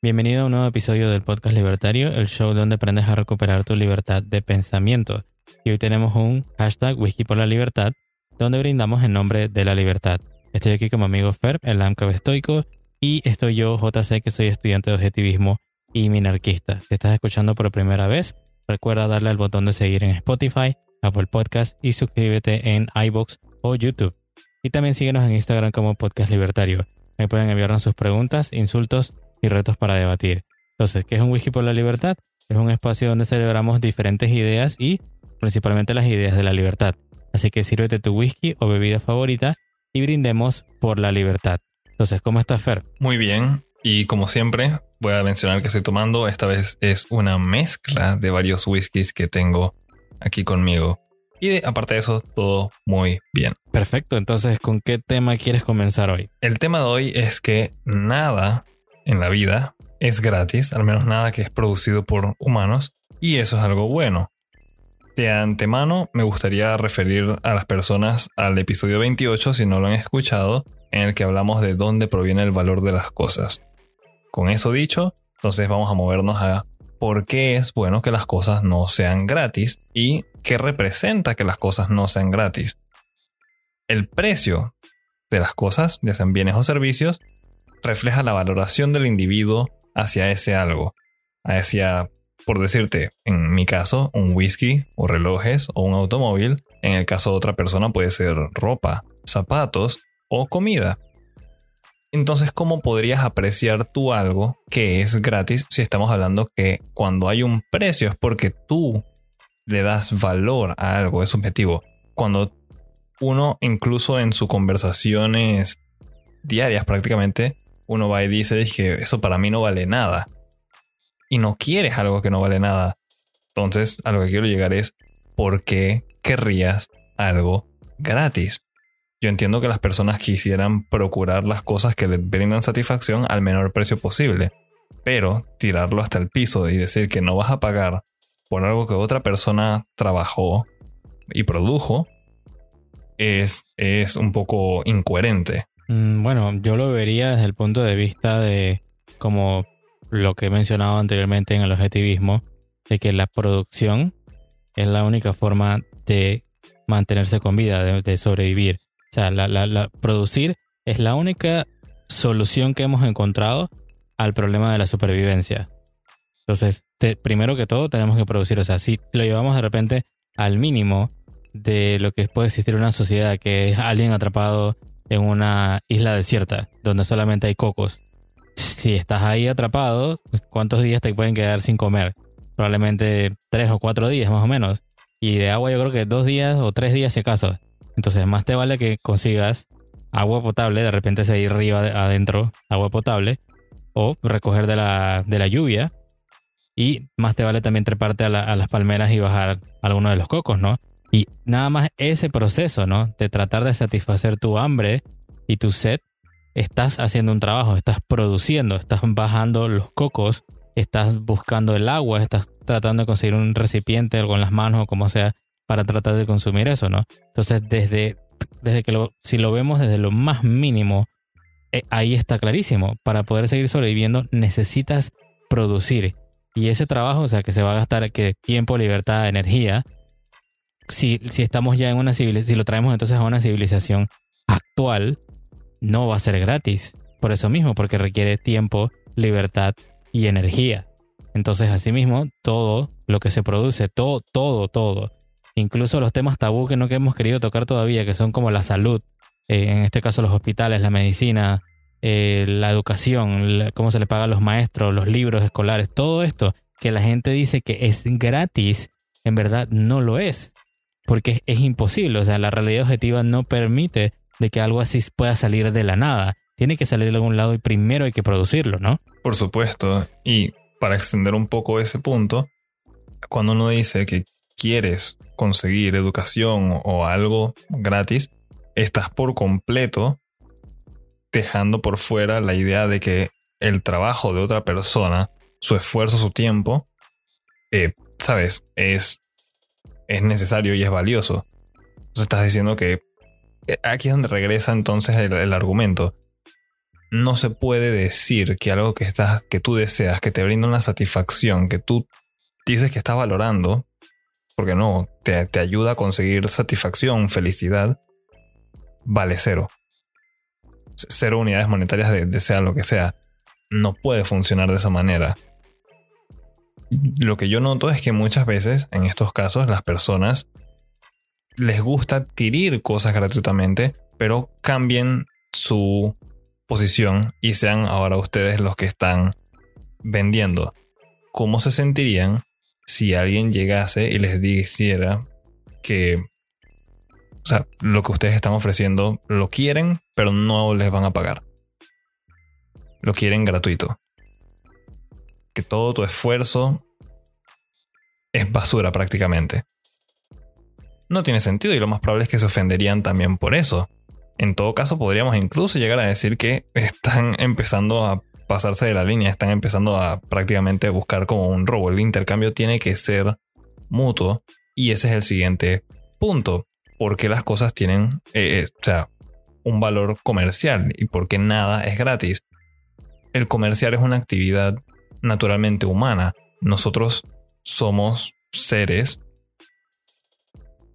Bienvenido a un nuevo episodio del podcast Libertario, el show donde aprendes a recuperar tu libertad de pensamiento. Y hoy tenemos un hashtag Whisky donde brindamos en nombre de la libertad. Estoy aquí con mi amigo Ferb, el AMCAB estoico, y estoy yo, JC, que soy estudiante de objetivismo y minarquista. Si estás escuchando por primera vez, recuerda darle al botón de seguir en Spotify, Apple Podcast y suscríbete en iBox o YouTube. Y también síguenos en Instagram como Podcast Libertario. Ahí pueden enviarnos sus preguntas, insultos y retos para debatir. Entonces, ¿qué es un whisky por la libertad? Es un espacio donde celebramos diferentes ideas y principalmente las ideas de la libertad. Así que sírvete tu whisky o bebida favorita y brindemos por la libertad. Entonces, ¿cómo estás, Fer? Muy bien. Y como siempre, voy a mencionar que estoy tomando. Esta vez es una mezcla de varios whiskies que tengo aquí conmigo. Y aparte de eso, todo muy bien. Perfecto. Entonces, ¿con qué tema quieres comenzar hoy? El tema de hoy es que nada en la vida es gratis, al menos nada que es producido por humanos. Y eso es algo bueno. De antemano me gustaría referir a las personas al episodio 28 si no lo han escuchado, en el que hablamos de dónde proviene el valor de las cosas. Con eso dicho, entonces vamos a movernos a por qué es bueno que las cosas no sean gratis y qué representa que las cosas no sean gratis. El precio de las cosas, ya sean bienes o servicios, refleja la valoración del individuo hacia ese algo, hacia por decirte, en mi caso, un whisky o relojes o un automóvil. En el caso de otra persona puede ser ropa, zapatos o comida. Entonces, ¿cómo podrías apreciar tú algo que es gratis si estamos hablando que cuando hay un precio es porque tú le das valor a algo, es subjetivo? Cuando uno, incluso en sus conversaciones diarias prácticamente, uno va y dice que eso para mí no vale nada y no quieres algo que no vale nada. Entonces, a lo que quiero llegar es, ¿por qué querrías algo gratis? Yo entiendo que las personas quisieran procurar las cosas que les brindan satisfacción al menor precio posible, pero tirarlo hasta el piso y decir que no vas a pagar por algo que otra persona trabajó y produjo es, es un poco incoherente. Mm, bueno, yo lo vería desde el punto de vista de como lo que he mencionado anteriormente en el objetivismo, de que la producción es la única forma de mantenerse con vida, de, sobrevivir. O sea, la, producir es la única solución que hemos encontrado al problema de la supervivencia. Entonces, primero que todo, tenemos que producir. O sea, si lo llevamos de repente al mínimo de lo que puede existir una sociedad, que es alguien atrapado en una isla desierta, donde solamente hay cocos, si estás ahí atrapado, ¿cuántos días te pueden quedar sin comer? Probablemente tres o cuatro días más o menos. Y de agua yo creo que dos días o tres días si acaso. Entonces más te vale que consigas agua potable, de repente seguir arriba adentro agua potable, o recoger de la, de la lluvia. Y más te vale también treparte a, las palmeras y bajar alguno de los cocos, ¿no? Y nada más ese proceso, ¿no? De tratar de satisfacer tu hambre y tu sed estás haciendo un trabajo, estás produciendo, estás bajando los cocos, estás buscando el agua, estás tratando de conseguir un recipiente, en las manos o como sea, para tratar de consumir eso, ¿no? Entonces, desde, desde que lo, si lo vemos desde lo más mínimo, eh, ahí está clarísimo. Para poder seguir sobreviviendo, necesitas producir. Y ese trabajo, o sea, que se va a gastar que tiempo, libertad, energía, si, si estamos ya en una civilización, si lo traemos entonces a una civilización actual, no va a ser gratis. Por eso mismo, porque requiere tiempo, libertad y energía. Entonces, asimismo, todo lo que se produce, todo, todo, todo, incluso los temas tabú que no hemos querido tocar todavía, que son como la salud, eh, en este caso los hospitales, la medicina, eh, la educación, cómo se le paga a los maestros, los libros escolares, todo esto que la gente dice que es gratis, en verdad no lo es, porque es imposible, o sea, la realidad objetiva no permite de que algo así pueda salir de la nada. Tiene que salir de algún lado y primero hay que producirlo, ¿no? Por supuesto. Y para extender un poco ese punto, cuando uno dice que quieres conseguir educación o algo gratis, estás por completo dejando por fuera la idea de que el trabajo de otra persona, su esfuerzo, su tiempo, eh, sabes, es, es necesario y es valioso. Entonces estás diciendo que aquí es donde regresa entonces el, argumento. no se puede decir que algo que, estás, que tú deseas, que te brinda una satisfacción, que tú dices que estás valorando, porque no, te, te ayuda a conseguir satisfacción, felicidad, vale cero. Cero unidades monetarias de, sea lo que sea. No puede funcionar de esa manera. Lo que yo noto es que muchas veces, en estos casos, las personas les gusta adquirir cosas gratuitamente, pero cambien su posición y sean ahora ustedes los que están vendiendo. ¿Cómo se sentirían si alguien llegase y les dijera que o sea, lo que ustedes están ofreciendo lo quieren, pero no les van a pagar? Lo quieren gratuito. Que todo tu esfuerzo es basura prácticamente. No tiene sentido y lo más probable es que se ofenderían también por eso. En todo caso, podríamos incluso llegar a decir que están empezando a pasarse de la línea, están empezando a prácticamente buscar como un robo. El intercambio tiene que ser mutuo y ese es el siguiente punto. Porque las cosas tienen, eh, eh, o sea, un valor comercial y porque nada es gratis. El comerciar es una actividad naturalmente humana. Nosotros somos seres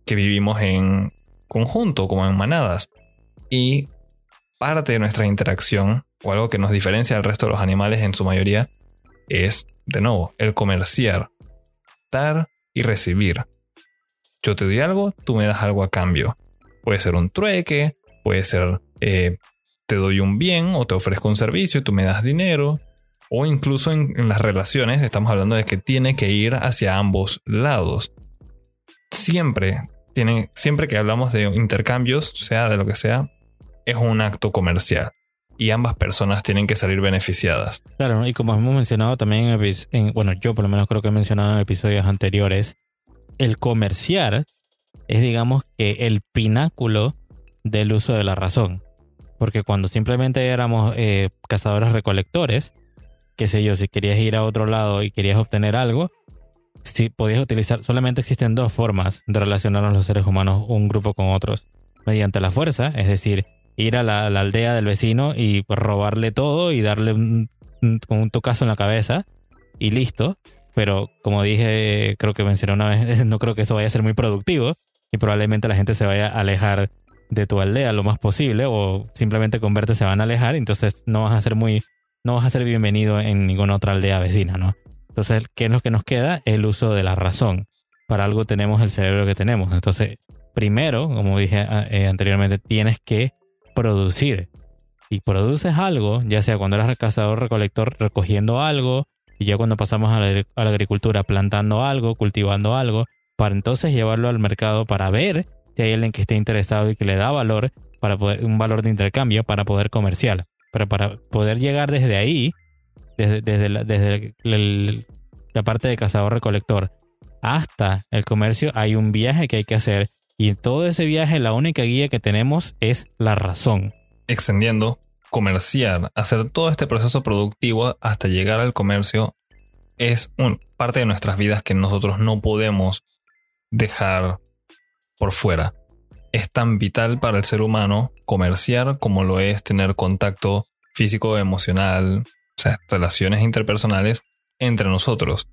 que vivimos en conjunto, como en manadas. Y parte de nuestra interacción, o algo que nos diferencia del resto de los animales en su mayoría, es, de nuevo, el comerciar, dar y recibir. Yo te doy algo, tú me das algo a cambio. Puede ser un trueque, puede ser eh, te doy un bien o te ofrezco un servicio y tú me das dinero. O incluso en, las relaciones estamos hablando de que tiene que ir hacia ambos lados. Siempre siempre que hablamos de intercambios, sea de lo que sea, es un acto comercial y ambas personas tienen que salir beneficiadas. Claro, y como hemos mencionado también en, bueno, yo por lo menos creo que he mencionado en episodios anteriores, el comerciar es digamos que el pináculo del uso de la razón. Porque cuando simplemente éramos eh, cazadores recolectores, qué sé yo, si querías ir a otro lado y querías obtener algo, si podías utilizar, solamente existen dos formas de relacionarnos los seres humanos un grupo con otros. Mediante la fuerza, es decir, ir a la, aldea del vecino y robarle todo y darle un, un tocazo en la cabeza y listo. Pero como dije, creo que mencioné una vez, no creo que eso vaya a ser muy productivo y probablemente la gente se vaya a alejar de tu aldea lo más posible o simplemente con verte se van a alejar, entonces no vas a ser muy, no vas a ser bienvenido en ninguna otra aldea vecina, ¿no? Entonces, ¿qué es lo que nos queda? El uso de la razón. Para algo tenemos el cerebro que tenemos. Entonces, primero, como dije eh, anteriormente, tienes que producir. Y produces algo, ya sea cuando eres cazador recolector recogiendo algo, y ya cuando pasamos a la, agricultura plantando algo, cultivando algo, para entonces llevarlo al mercado para ver si hay alguien que esté interesado y que le da valor, para poder, un valor de intercambio para poder comercial. Pero para poder llegar desde ahí, desde, desde la parte de cazador-recolector hasta el comercio, hay un viaje que hay que hacer y en todo ese viaje la única guía que tenemos es la razón. Extendiendo, comerciar, hacer todo este proceso productivo hasta llegar al comercio es un, parte de nuestras vidas que nosotros no podemos dejar por fuera. Es tan vital para el ser humano comerciar como lo es tener contacto físico, emocional, o sea, relaciones interpersonales entre nosotros.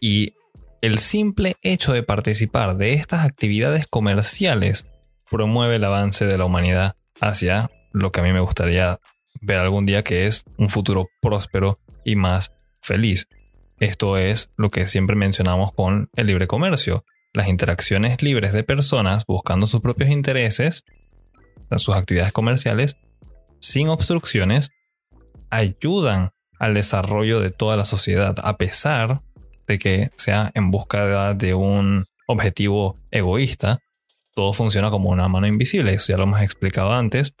Y el simple hecho de participar de estas actividades comerciales promueve el avance de la humanidad hacia lo que a mí me gustaría ver algún día que es un futuro próspero y más feliz. Esto es lo que siempre mencionamos con el libre comercio. Las interacciones libres de personas buscando sus propios intereses, sus actividades comerciales, sin obstrucciones, ayudan al desarrollo de toda la sociedad, a pesar que sea en busca de un objetivo egoísta, todo funciona como una mano invisible. Eso ya lo hemos explicado antes.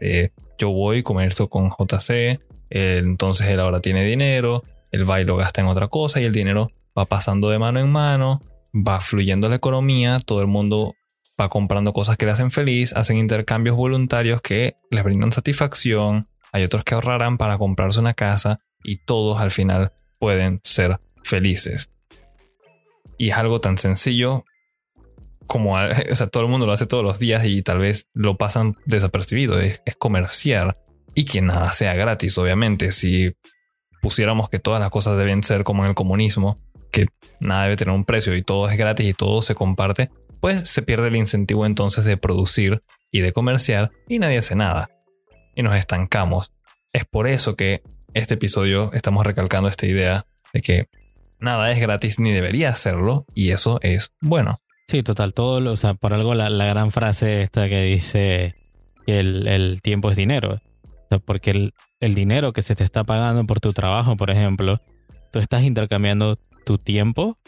Eh, yo voy, comercio con JC, entonces él ahora tiene dinero, él va y lo gasta en otra cosa y el dinero va pasando de mano en mano, va fluyendo la economía, todo el mundo va comprando cosas que le hacen feliz, hacen intercambios voluntarios que les brindan satisfacción, hay otros que ahorrarán para comprarse una casa y todos al final pueden ser felices. Y es algo tan sencillo como, o sea, todo el mundo lo hace todos los días y tal vez lo pasan desapercibido. Es, comerciar. y que nada sea gratis, obviamente. Si pusiéramos que todas las cosas deben ser como en el comunismo, que nada debe tener un precio y todo es gratis y todo se comparte, pues se pierde el incentivo entonces de producir y de comerciar y nadie hace nada. Y nos estancamos. Es por eso que este episodio estamos recalcando esta idea de que nada es gratis ni debería serlo y eso es bueno. Sí, total, todo, o sea, por algo la, gran frase esta que dice que el, tiempo es dinero. O sea, porque el, el dinero que se te está pagando por tu trabajo, por ejemplo, tú estás intercambiando tu tiempo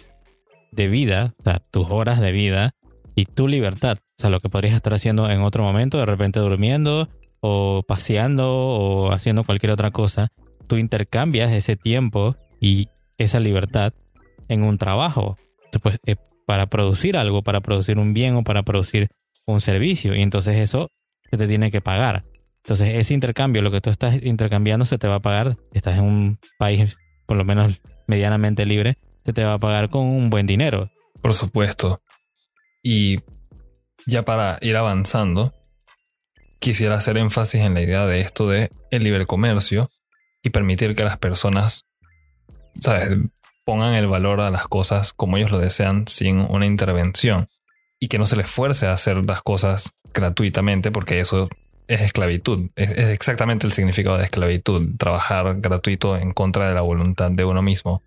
de vida, o sea, tus horas de vida y tu libertad. O sea, lo que podrías estar haciendo en otro momento, de repente durmiendo o paseando o haciendo cualquier otra cosa. Tú intercambias ese tiempo y esa libertad en un trabajo. Pues, para producir algo, para producir un bien o para producir un servicio. Y entonces eso se te tiene que pagar. Entonces ese intercambio, lo que tú estás intercambiando, se te va a pagar. Estás en un país por lo menos medianamente libre, se te va a pagar con un buen dinero. Por supuesto. Y ya para ir avanzando, quisiera hacer énfasis en la idea de esto de el libre comercio y permitir que las personas, pongan el valor a las cosas como ellos lo desean sin una intervención y que no se les fuerce a hacer las cosas gratuitamente porque eso es esclavitud. Es, exactamente el significado de esclavitud, trabajar gratuito en contra de la voluntad de uno mismo.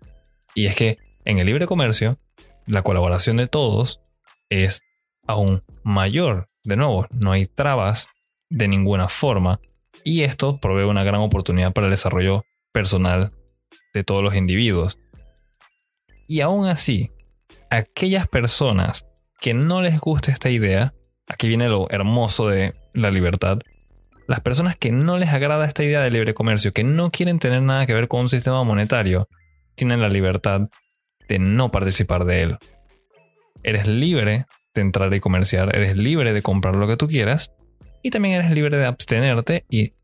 Y es que en el libre comercio, la colaboración de todos es aún mayor. De nuevo, no hay trabas de ninguna forma y esto provee una gran oportunidad para el desarrollo personal de todos los individuos. Y aún así, aquellas personas que no les gusta esta idea, aquí viene lo hermoso de la libertad, las personas que no les agrada esta idea de libre comercio, que no quieren tener nada que ver con un sistema monetario, tienen la libertad de no participar de él. Eres libre de entrar y comerciar, eres libre de comprar lo que tú quieras y también eres libre de abstenerte y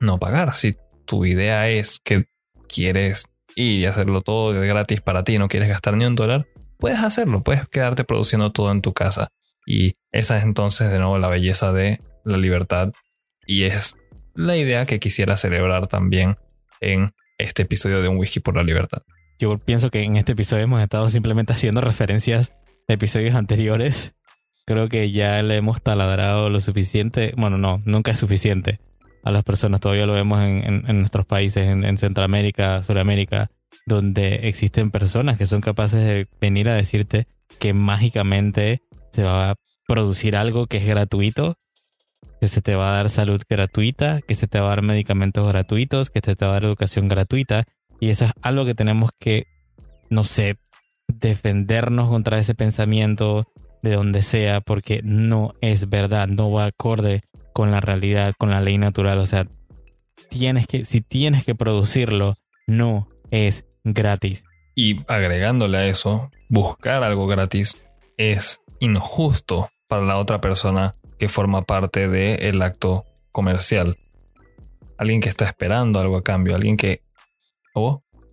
no pagar. Si tu idea es que quieres y hacerlo todo gratis para ti, no quieres gastar ni un dólar, puedes hacerlo, puedes quedarte produciendo todo en tu casa. Y esa es entonces de nuevo la belleza de la libertad y es la idea que quisiera celebrar también en este episodio de Un Whisky por la Libertad. Yo pienso que en este episodio hemos estado simplemente haciendo referencias de episodios anteriores. Creo que ya le hemos taladrado lo suficiente. Bueno, no, nunca es suficiente a las personas. Todavía lo vemos en, nuestros países, en, Centroamérica, Sudamérica, donde existen personas que son capaces de venir a decirte que mágicamente se va a producir algo que es gratuito, que se te va a dar salud gratuita, que se te va a dar medicamentos gratuitos, que se te va a dar educación gratuita. Y eso es algo que tenemos que, no sé, defendernos contra ese pensamiento de donde sea, porque no es verdad, no va acorde con la realidad, con la ley natural. O sea, tienes que, si tienes que producirlo, no es gratis. Y agregándole a eso, buscar algo gratis es injusto para la otra persona que forma parte del acto comercial. Alguien que está esperando algo a cambio, alguien que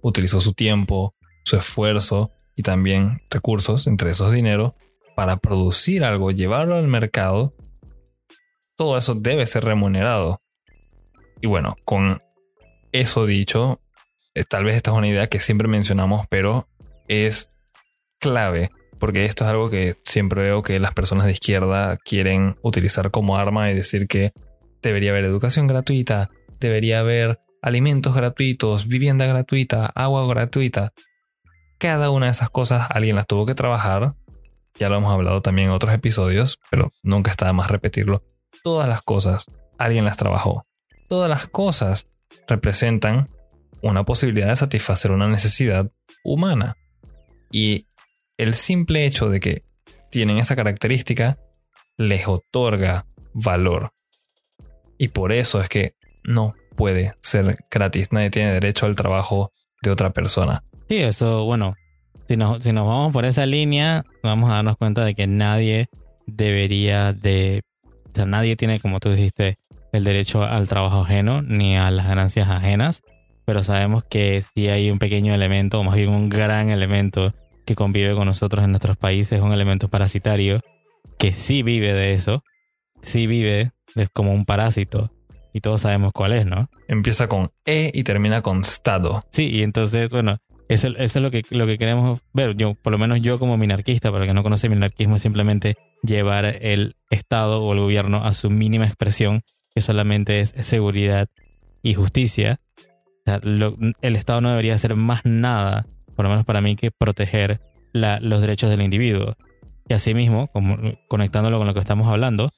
utilizó su tiempo, su esfuerzo y también recursos, entre esos dinero, para producir algo, llevarlo al mercado todo eso debe ser remunerado. Y bueno, con eso dicho, eh, tal vez esta es una idea que siempre mencionamos, pero es clave, porque esto es algo que siempre veo que las personas de izquierda quieren utilizar como arma y decir que debería haber educación gratuita, debería haber alimentos gratuitos, vivienda gratuita, agua gratuita. Cada una de esas cosas alguien las tuvo que trabajar. Ya lo hemos hablado también en otros episodios, pero nunca está de más repetirlo. Todas las cosas, alguien las trabajó. Todas las cosas representan una posibilidad de satisfacer una necesidad humana. Y el simple hecho de que tienen esa característica les otorga valor. Y por eso es que no puede ser gratis. Nadie tiene derecho al trabajo de otra persona. Sí, eso, bueno, si nos, si nos vamos por esa línea, vamos a darnos cuenta de que nadie debería de o sea, nadie tiene, como tú dijiste, el derecho al trabajo ajeno ni a las ganancias ajenas, pero sabemos que si hay un pequeño elemento, o más bien un gran elemento que convive con nosotros en nuestros países, un elemento parasitario que sí vive de eso, sí vive como un parásito y todos sabemos cuál es, ¿no? Empieza con E y termina con Estado. Sí, y entonces, bueno, eso, eso es lo que, lo que queremos ver. Yo, por lo menos yo como minarquista, para el que no conoce minarquismo, es simplemente llevar el Estado o el gobierno a su mínima expresión, que solamente es seguridad y justicia. el Estado no debería hacer más nada, por lo menos para mí, que proteger los derechos del individuo. Y asimismo, como, conectándolo con lo que estamos hablando,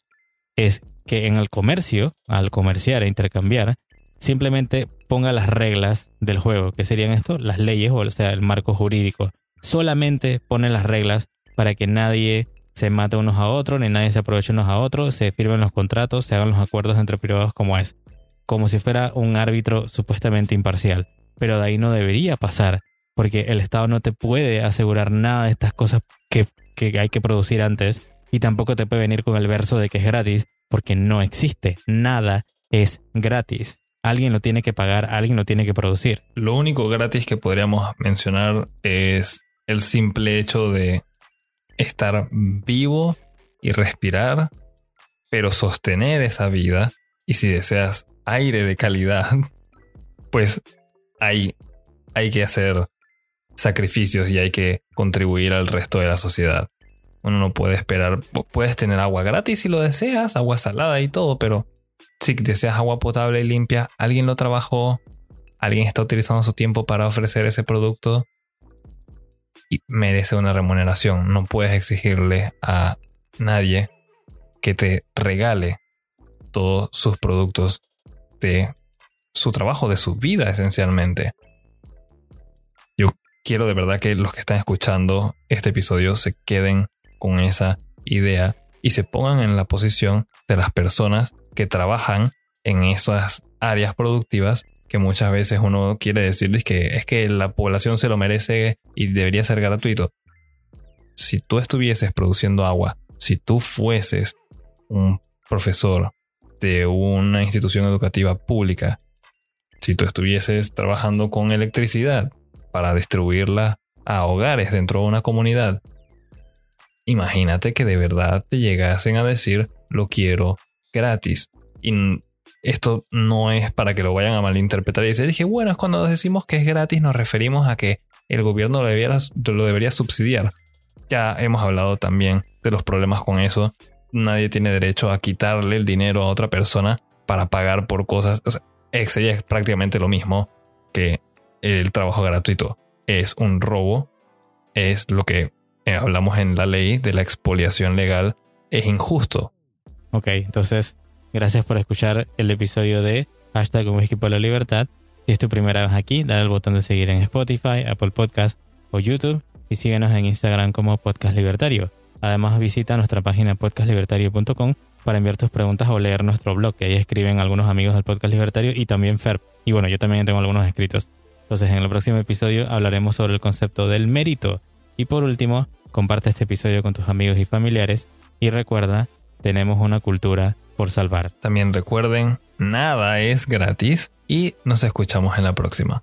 es que en el comercio, al comerciar e intercambiar, simplemente ponga las reglas del juego, que serían esto, las leyes, o sea, el marco jurídico. Solamente pone las reglas para que nadie se mate unos a otros, ni nadie se aproveche unos a otros, se firmen los contratos, se hagan los acuerdos entre privados como es, como si fuera un árbitro supuestamente imparcial. Pero de ahí no debería pasar, porque el Estado no te puede asegurar nada de estas cosas que, que hay que producir antes, y tampoco te puede venir con el verso de que es gratis, porque no existe, nada es gratis. Alguien lo tiene que pagar, alguien lo tiene que producir. Lo único gratis que podríamos mencionar es el simple hecho de estar vivo y respirar, pero sostener esa vida. Y si deseas aire de calidad, pues hay, hay que hacer sacrificios y hay que contribuir al resto de la sociedad. Uno no puede esperar, puedes tener agua gratis si lo deseas, agua salada y todo, pero si deseas agua potable y limpia, alguien lo trabajó, alguien está utilizando su tiempo para ofrecer ese producto merece una remuneración. No puedes exigirle a nadie que te regale todos sus productos de su trabajo, de su vida esencialmente. Yo quiero de verdad que los que están escuchando este episodio se queden con esa idea y se pongan en la posición de las personas que trabajan en esas áreas productivas que muchas veces uno quiere decir que es que la población se lo merece y debería ser gratuito. Si tú estuvieses produciendo agua, si tú fueses un profesor de una institución educativa pública, si tú estuvieses trabajando con electricidad para distribuirla a hogares dentro de una comunidad, imagínate que de verdad te llegasen a decir lo quiero gratis. Y esto no es para que lo vayan a malinterpretar y decir, dije, bueno, es cuando decimos que es gratis nos referimos a que el gobierno lo debería, lo debería subsidiar. Ya hemos hablado también de los problemas con eso. Nadie tiene derecho a quitarle el dinero a otra persona para pagar por cosas. O sería prácticamente lo mismo que el trabajo gratuito. Es un robo. Es lo que eh, hablamos en la ley de la expoliación legal. Es injusto. Ok, entonces Gracias por escuchar el episodio de Hashtag Whisky por la Libertad. Si es tu primera vez aquí, dale al botón de seguir en Spotify, Apple Podcast o YouTube y síguenos en Instagram como Podcast Libertario. Además visita nuestra página podcastlibertario.com para enviar tus preguntas o leer nuestro blog, que ahí escriben algunos amigos del Podcast Libertario y también Ferb. Y bueno, yo también tengo algunos escritos. Entonces en el próximo episodio hablaremos sobre el concepto del mérito. Y por último, comparte este episodio con tus amigos y familiares y recuerda tenemos una cultura por salvar. También recuerden, nada es gratis y nos escuchamos en la próxima.